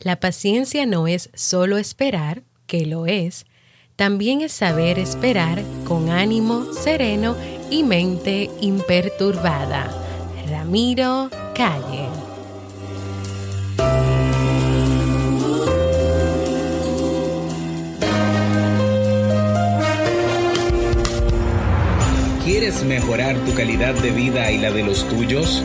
La paciencia no es solo esperar, que lo es, también es saber esperar con ánimo sereno y mente imperturbada. Ramiro Calle. ¿Quieres mejorar tu calidad de vida y la de los tuyos?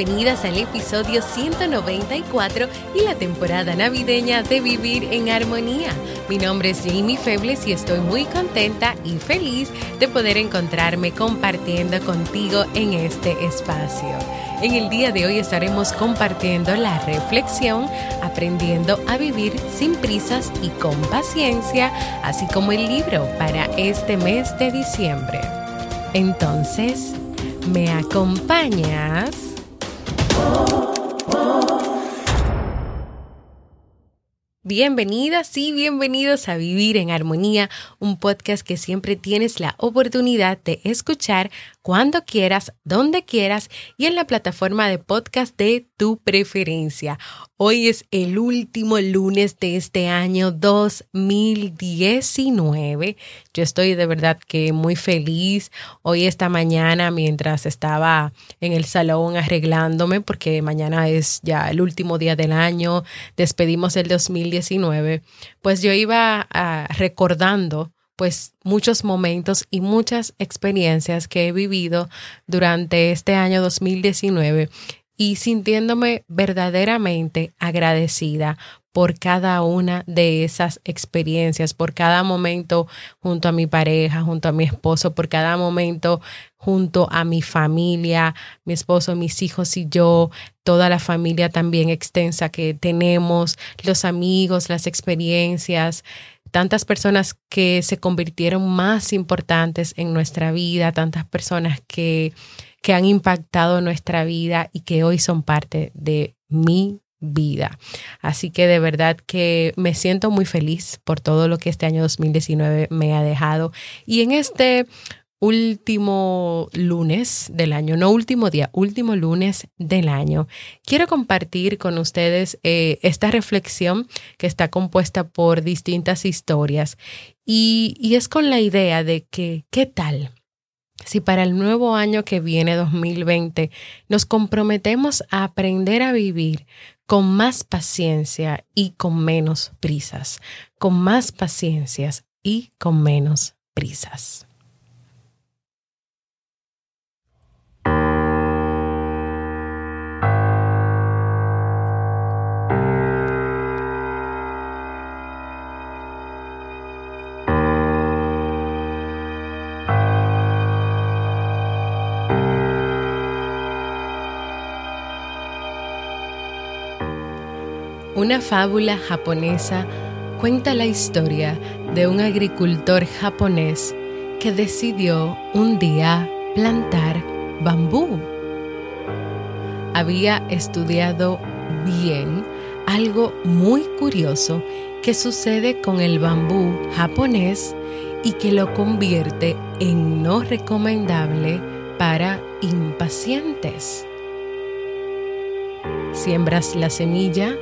Bienvenidas al episodio 194 y la temporada navideña de Vivir en Armonía. Mi nombre es Jamie Febles y estoy muy contenta y feliz de poder encontrarme compartiendo contigo en este espacio. En el día de hoy estaremos compartiendo la reflexión, aprendiendo a vivir sin prisas y con paciencia, así como el libro para este mes de diciembre. Entonces, ¿me acompañas? Bienvenidas y bienvenidos a Vivir en Armonía, un podcast que siempre tienes la oportunidad de escuchar cuando quieras, donde quieras y en la plataforma de podcast de tu preferencia. Hoy es el último lunes de este año 2019. Yo estoy de verdad que muy feliz. Hoy esta mañana mientras estaba en el salón arreglándome porque mañana es ya el último día del año, despedimos el 2019, pues yo iba ah, recordando pues muchos momentos y muchas experiencias que he vivido durante este año 2019 y sintiéndome verdaderamente agradecida por cada una de esas experiencias, por cada momento junto a mi pareja, junto a mi esposo, por cada momento junto a mi familia, mi esposo, mis hijos y yo, toda la familia también extensa que tenemos, los amigos, las experiencias, tantas personas que se convirtieron más importantes en nuestra vida, tantas personas que que han impactado nuestra vida y que hoy son parte de mi vida. Así que de verdad que me siento muy feliz por todo lo que este año 2019 me ha dejado. Y en este último lunes del año, no último día, último lunes del año, quiero compartir con ustedes eh, esta reflexión que está compuesta por distintas historias y, y es con la idea de que, ¿qué tal? si para el nuevo año que viene, 2020, nos comprometemos a aprender a vivir con más paciencia y con menos prisas, con más paciencias y con menos prisas. Una fábula japonesa cuenta la historia de un agricultor japonés que decidió un día plantar bambú. Había estudiado bien algo muy curioso que sucede con el bambú japonés y que lo convierte en no recomendable para impacientes. Siembras la semilla,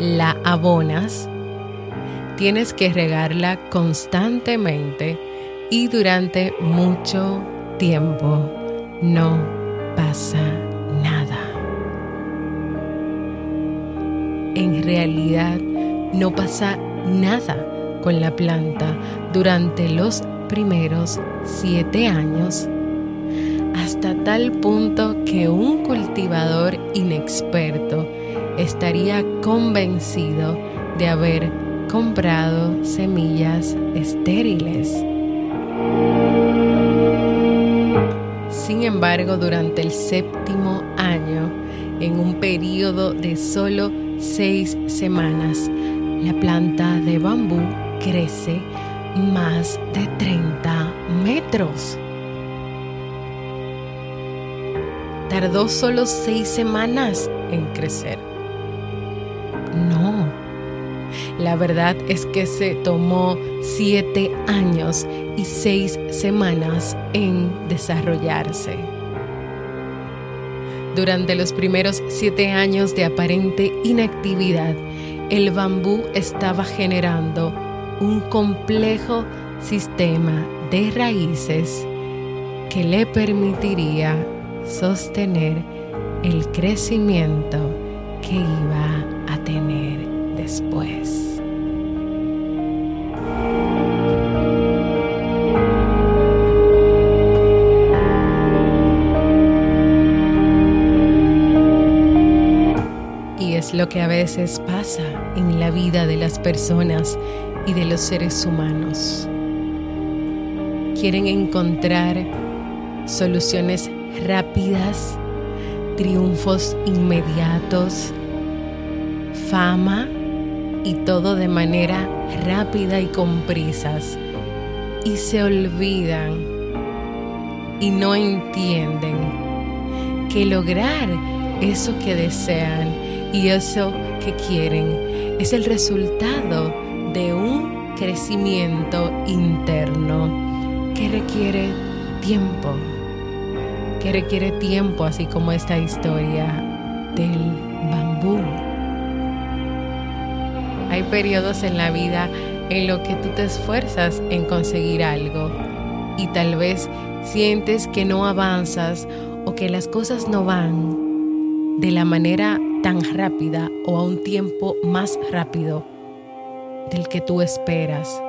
la abonas, tienes que regarla constantemente y durante mucho tiempo no pasa nada. En realidad no pasa nada con la planta durante los primeros siete años hasta tal punto que un cultivador inexperto estaría convencido de haber comprado semillas estériles. Sin embargo, durante el séptimo año, en un periodo de solo seis semanas, la planta de bambú crece más de 30 metros. Tardó solo seis semanas en crecer. La verdad es que se tomó siete años y seis semanas en desarrollarse. Durante los primeros siete años de aparente inactividad, el bambú estaba generando un complejo sistema de raíces que le permitiría sostener el crecimiento que iba a tener después. Lo que a veces pasa en la vida de las personas y de los seres humanos. Quieren encontrar soluciones rápidas, triunfos inmediatos, fama y todo de manera rápida y con prisas. Y se olvidan y no entienden que lograr eso que desean y eso que quieren es el resultado de un crecimiento interno que requiere tiempo, que requiere tiempo, así como esta historia del bambú. Hay periodos en la vida en los que tú te esfuerzas en conseguir algo y tal vez sientes que no avanzas o que las cosas no van de la manera tan rápida o a un tiempo más rápido del que tú esperas.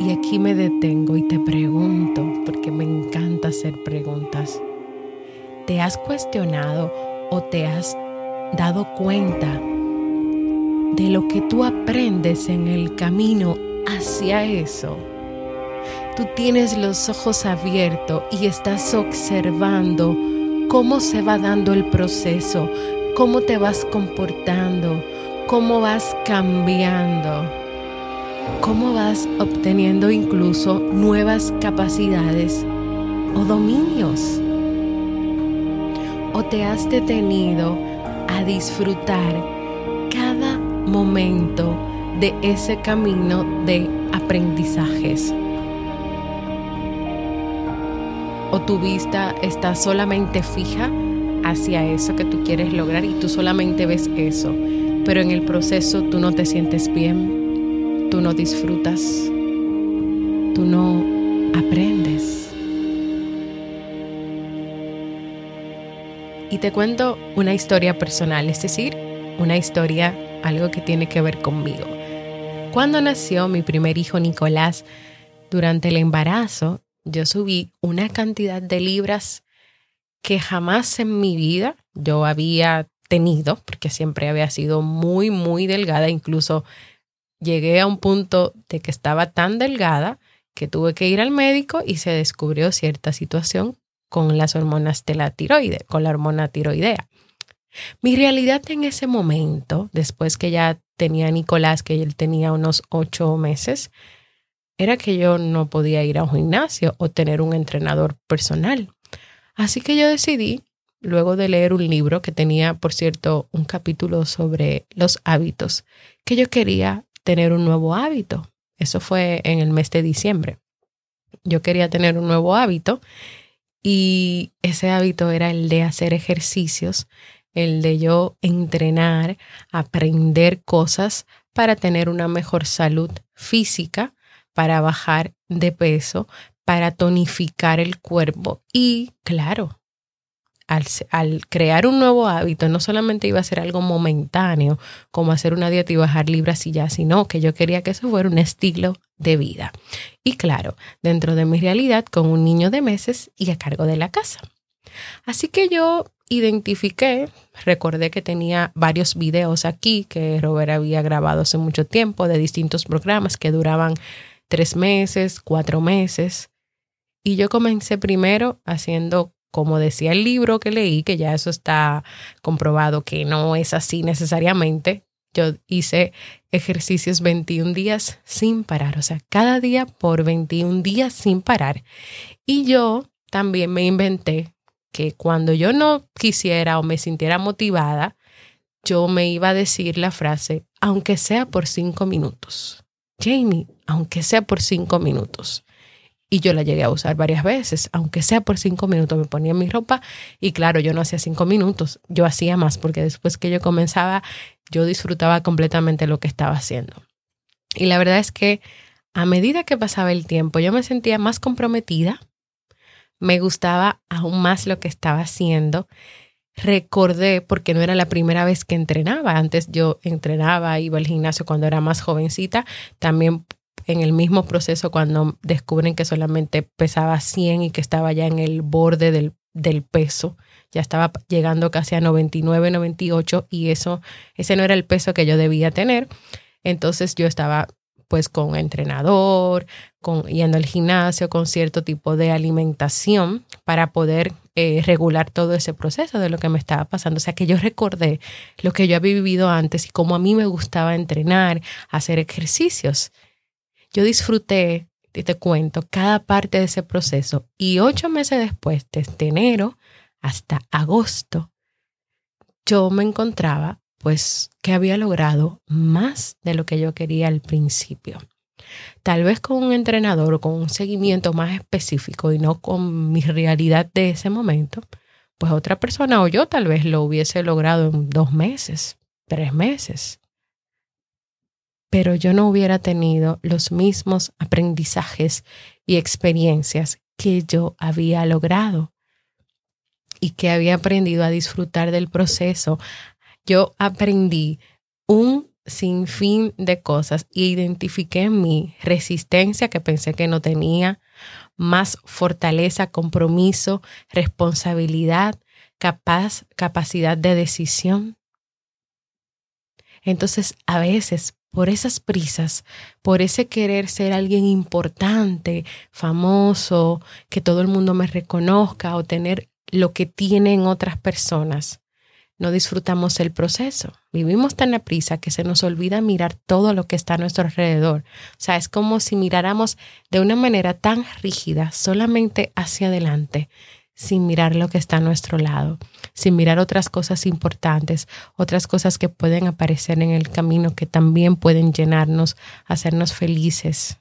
Y aquí me detengo y te pregunto, porque me encanta hacer preguntas. ¿Te has cuestionado o te has dado cuenta de lo que tú aprendes en el camino hacia eso? Tú tienes los ojos abiertos y estás observando cómo se va dando el proceso, cómo te vas comportando, cómo vas cambiando, cómo vas obteniendo incluso nuevas capacidades o dominios. O te has detenido a disfrutar cada momento de ese camino de aprendizajes. Tu vista está solamente fija hacia eso que tú quieres lograr y tú solamente ves eso pero en el proceso tú no te sientes bien, tú no disfrutas, tú no aprendes. Y te cuento una historia personal, es decir, una historia, algo que tiene que ver conmigo. Cuando nació mi primer hijo Nicolás, durante el embarazo, yo subí una cantidad de libras que jamás en mi vida yo había tenido, porque siempre había sido muy, muy delgada, incluso llegué a un punto de que estaba tan delgada que tuve que ir al médico y se descubrió cierta situación con las hormonas de la tiroide, con la hormona tiroidea. Mi realidad en ese momento, después que ya tenía Nicolás, que él tenía unos ocho meses, era que yo no podía ir a un gimnasio o tener un entrenador personal. Así que yo decidí luego de leer un libro que tenía, por cierto, un capítulo sobre los hábitos, que yo quería tener un nuevo hábito. Eso fue en el mes de diciembre. Yo quería tener un nuevo hábito y ese hábito era el de hacer ejercicios, el de yo entrenar, aprender cosas para tener una mejor salud física, para bajar de peso, para tonificar el cuerpo. Y claro, al, crear un nuevo hábito, no solamente iba a ser algo momentáneo, como hacer una dieta y bajar libras y ya, sino que yo quería que eso fuera un estilo de vida. Y claro, dentro de mi realidad, con un niño de meses y a cargo de la casa. Así que yo identifiqué, recordé que tenía varios videos aquí que Robert había grabado hace mucho tiempo de distintos programas que duraban tres meses, cuatro meses. Y yo comencé primero haciendo como decía el libro que leí, que ya eso está comprobado que no es así necesariamente, yo hice ejercicios 21 días sin parar, o sea, cada día por 21 días sin parar. Y yo también me inventé que cuando yo no quisiera o me sintiera motivada, yo me iba a decir la frase, aunque sea por cinco minutos. Jamie, aunque sea por cinco minutos. Y yo la llegué a usar varias veces, aunque sea por cinco minutos. Me ponía mi ropa y claro, yo no hacía cinco minutos, yo hacía más porque después que yo comenzaba, yo disfrutaba completamente lo que estaba haciendo. Y la verdad es que a medida que pasaba el tiempo, yo me sentía más comprometida, me gustaba aún más lo que estaba haciendo. Recordé, porque no era la primera vez que entrenaba, antes yo entrenaba, iba al gimnasio cuando era más jovencita, también en el mismo proceso cuando descubren que solamente pesaba 100 y que estaba ya en el borde del, del peso, ya estaba llegando casi a 99, 98 y eso, ese no era el peso que yo debía tener. Entonces yo estaba pues con entrenador, con, yendo al gimnasio, con cierto tipo de alimentación para poder eh, regular todo ese proceso de lo que me estaba pasando. O sea que yo recordé lo que yo había vivido antes y cómo a mí me gustaba entrenar, hacer ejercicios. Yo disfruté, y te cuento, cada parte de ese proceso y ocho meses después, desde enero hasta agosto, yo me encontraba pues que había logrado más de lo que yo quería al principio. Tal vez con un entrenador o con un seguimiento más específico y no con mi realidad de ese momento, pues otra persona o yo tal vez lo hubiese logrado en dos meses, tres meses pero yo no hubiera tenido los mismos aprendizajes y experiencias que yo había logrado y que había aprendido a disfrutar del proceso. Yo aprendí un sinfín de cosas y identifiqué mi resistencia que pensé que no tenía, más fortaleza, compromiso, responsabilidad, capaz, capacidad de decisión. Entonces, a veces por esas prisas, por ese querer ser alguien importante, famoso, que todo el mundo me reconozca o tener lo que tienen otras personas, no disfrutamos el proceso. Vivimos tan a prisa que se nos olvida mirar todo lo que está a nuestro alrededor. O sea, es como si miráramos de una manera tan rígida solamente hacia adelante sin mirar lo que está a nuestro lado, sin mirar otras cosas importantes, otras cosas que pueden aparecer en el camino que también pueden llenarnos, hacernos felices.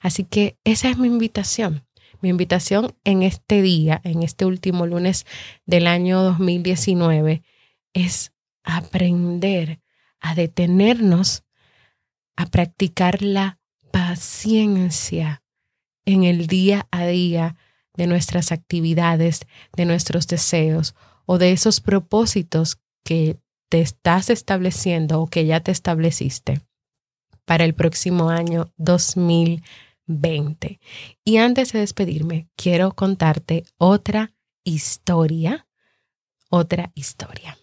Así que esa es mi invitación. Mi invitación en este día, en este último lunes del año 2019, es aprender a detenernos, a practicar la paciencia en el día a día de nuestras actividades, de nuestros deseos o de esos propósitos que te estás estableciendo o que ya te estableciste para el próximo año 2020. Y antes de despedirme, quiero contarte otra historia, otra historia.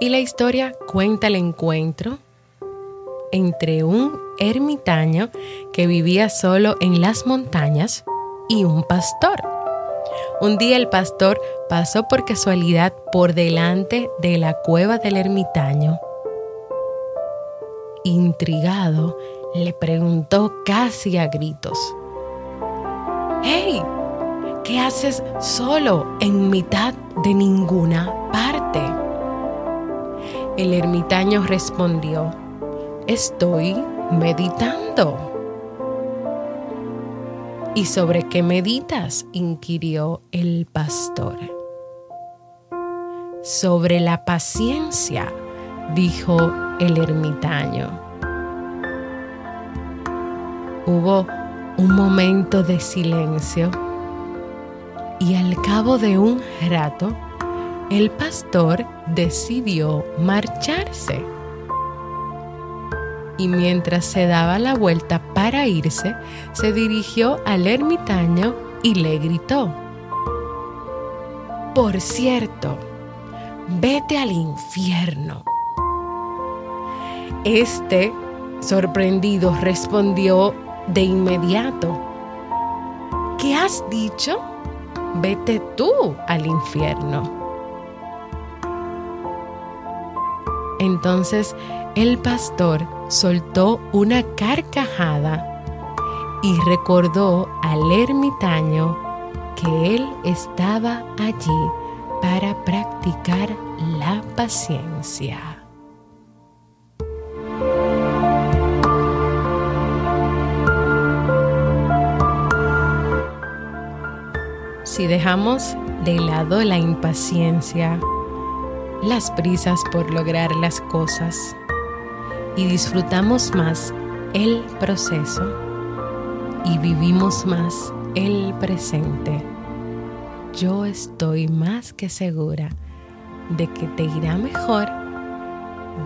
Y la historia cuenta el encuentro entre un ermitaño que vivía solo en las montañas y un pastor. Un día el pastor pasó por casualidad por delante de la cueva del ermitaño. Intrigado, le preguntó casi a gritos, ¡Hey! ¿Qué haces solo en mitad de ninguna parte? El ermitaño respondió, estoy meditando. ¿Y sobre qué meditas? inquirió el pastor. Sobre la paciencia, dijo el ermitaño. Hubo un momento de silencio y al cabo de un rato, el pastor decidió marcharse y mientras se daba la vuelta para irse, se dirigió al ermitaño y le gritó, Por cierto, vete al infierno. Este, sorprendido, respondió de inmediato, ¿qué has dicho? Vete tú al infierno. Entonces el pastor soltó una carcajada y recordó al ermitaño que él estaba allí para practicar la paciencia. Si dejamos de lado la impaciencia, las prisas por lograr las cosas, y disfrutamos más el proceso y vivimos más el presente, yo estoy más que segura de que te irá mejor,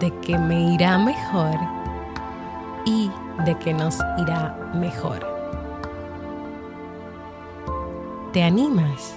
de que me irá mejor y de que nos irá mejor. ¿Te animas?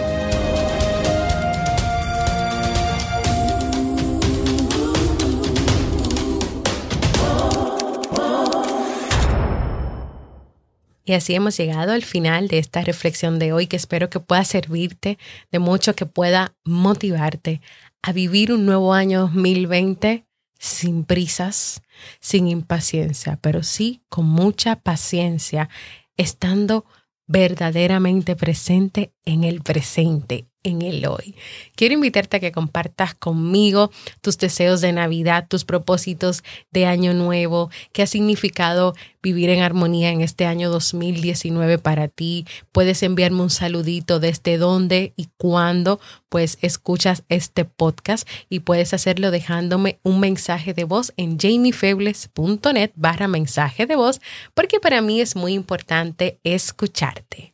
Y así hemos llegado al final de esta reflexión de hoy que espero que pueda servirte de mucho, que pueda motivarte a vivir un nuevo año 2020 sin prisas, sin impaciencia, pero sí con mucha paciencia, estando verdaderamente presente en el presente, en el hoy. Quiero invitarte a que compartas conmigo tus deseos de Navidad, tus propósitos de Año Nuevo, qué ha significado vivir en armonía en este año 2019 para ti. Puedes enviarme un saludito desde dónde y cuándo pues escuchas este podcast y puedes hacerlo dejándome un mensaje de voz en jamiefebles.net barra mensaje de voz porque para mí es muy importante escucharte.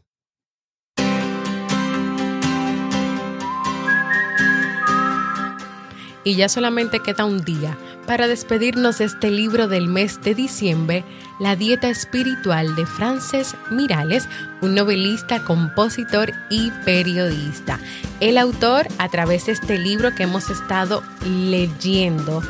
Y ya solamente queda un día para despedirnos de este libro del mes de diciembre, La Dieta Espiritual de Frances Mirales, un novelista, compositor y periodista. El autor, a través de este libro que hemos estado leyendo,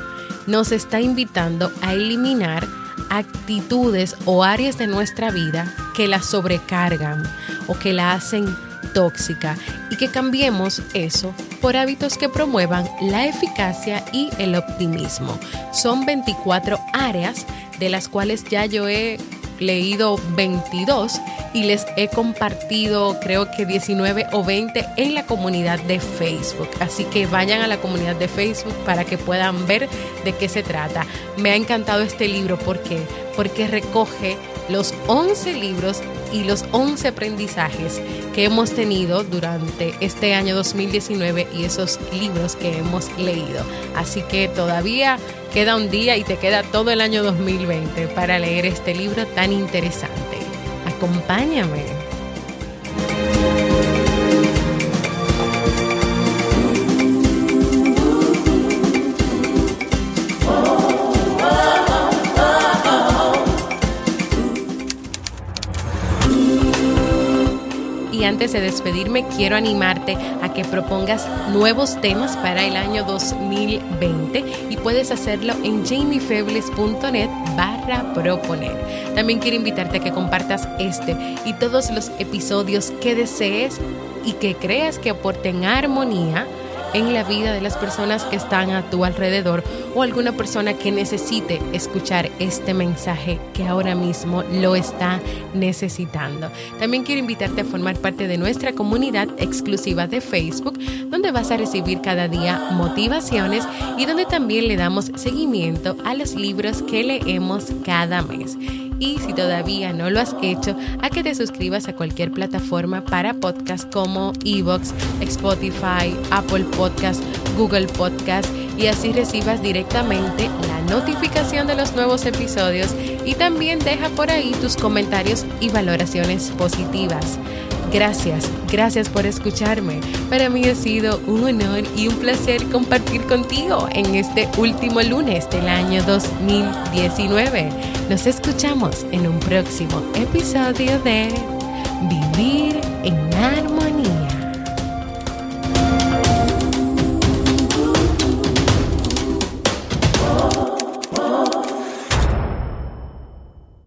nos está invitando a eliminar actitudes o áreas de nuestra vida que la sobrecargan o que la hacen tóxica y que cambiemos eso por hábitos que promuevan la eficacia y el optimismo. Son 24 áreas de las cuales ya yo he leído 22 y les he compartido creo que 19 o 20 en la comunidad de Facebook. Así que vayan a la comunidad de Facebook para que puedan ver de qué se trata. Me ha encantado este libro porque porque recoge los 11 libros y los 11 aprendizajes que hemos tenido durante este año 2019 y esos libros que hemos leído. Así que todavía queda un día y te queda todo el año 2020 para leer este libro tan interesante. Acompáñame. Antes de despedirme, quiero animarte a que propongas nuevos temas para el año 2020 y puedes hacerlo en jamiefebles.net barra proponer. También quiero invitarte a que compartas este y todos los episodios que desees y que creas que aporten armonía en la vida de las personas que están a tu alrededor o alguna persona que necesite escuchar este mensaje que ahora mismo lo está necesitando. También quiero invitarte a formar parte de nuestra comunidad exclusiva de Facebook, donde vas a recibir cada día motivaciones y donde también le damos seguimiento a los libros que leemos cada mes y si todavía no lo has hecho, a que te suscribas a cualquier plataforma para podcast como Evox, Spotify, Apple Podcast, Google Podcast y así recibas directamente la notificación de los nuevos episodios y también deja por ahí tus comentarios y valoraciones positivas. Gracias, gracias por escucharme. Para mí ha sido un honor y un placer compartir contigo en este último lunes del año 2019. Nos escuchamos en un próximo episodio de Vivir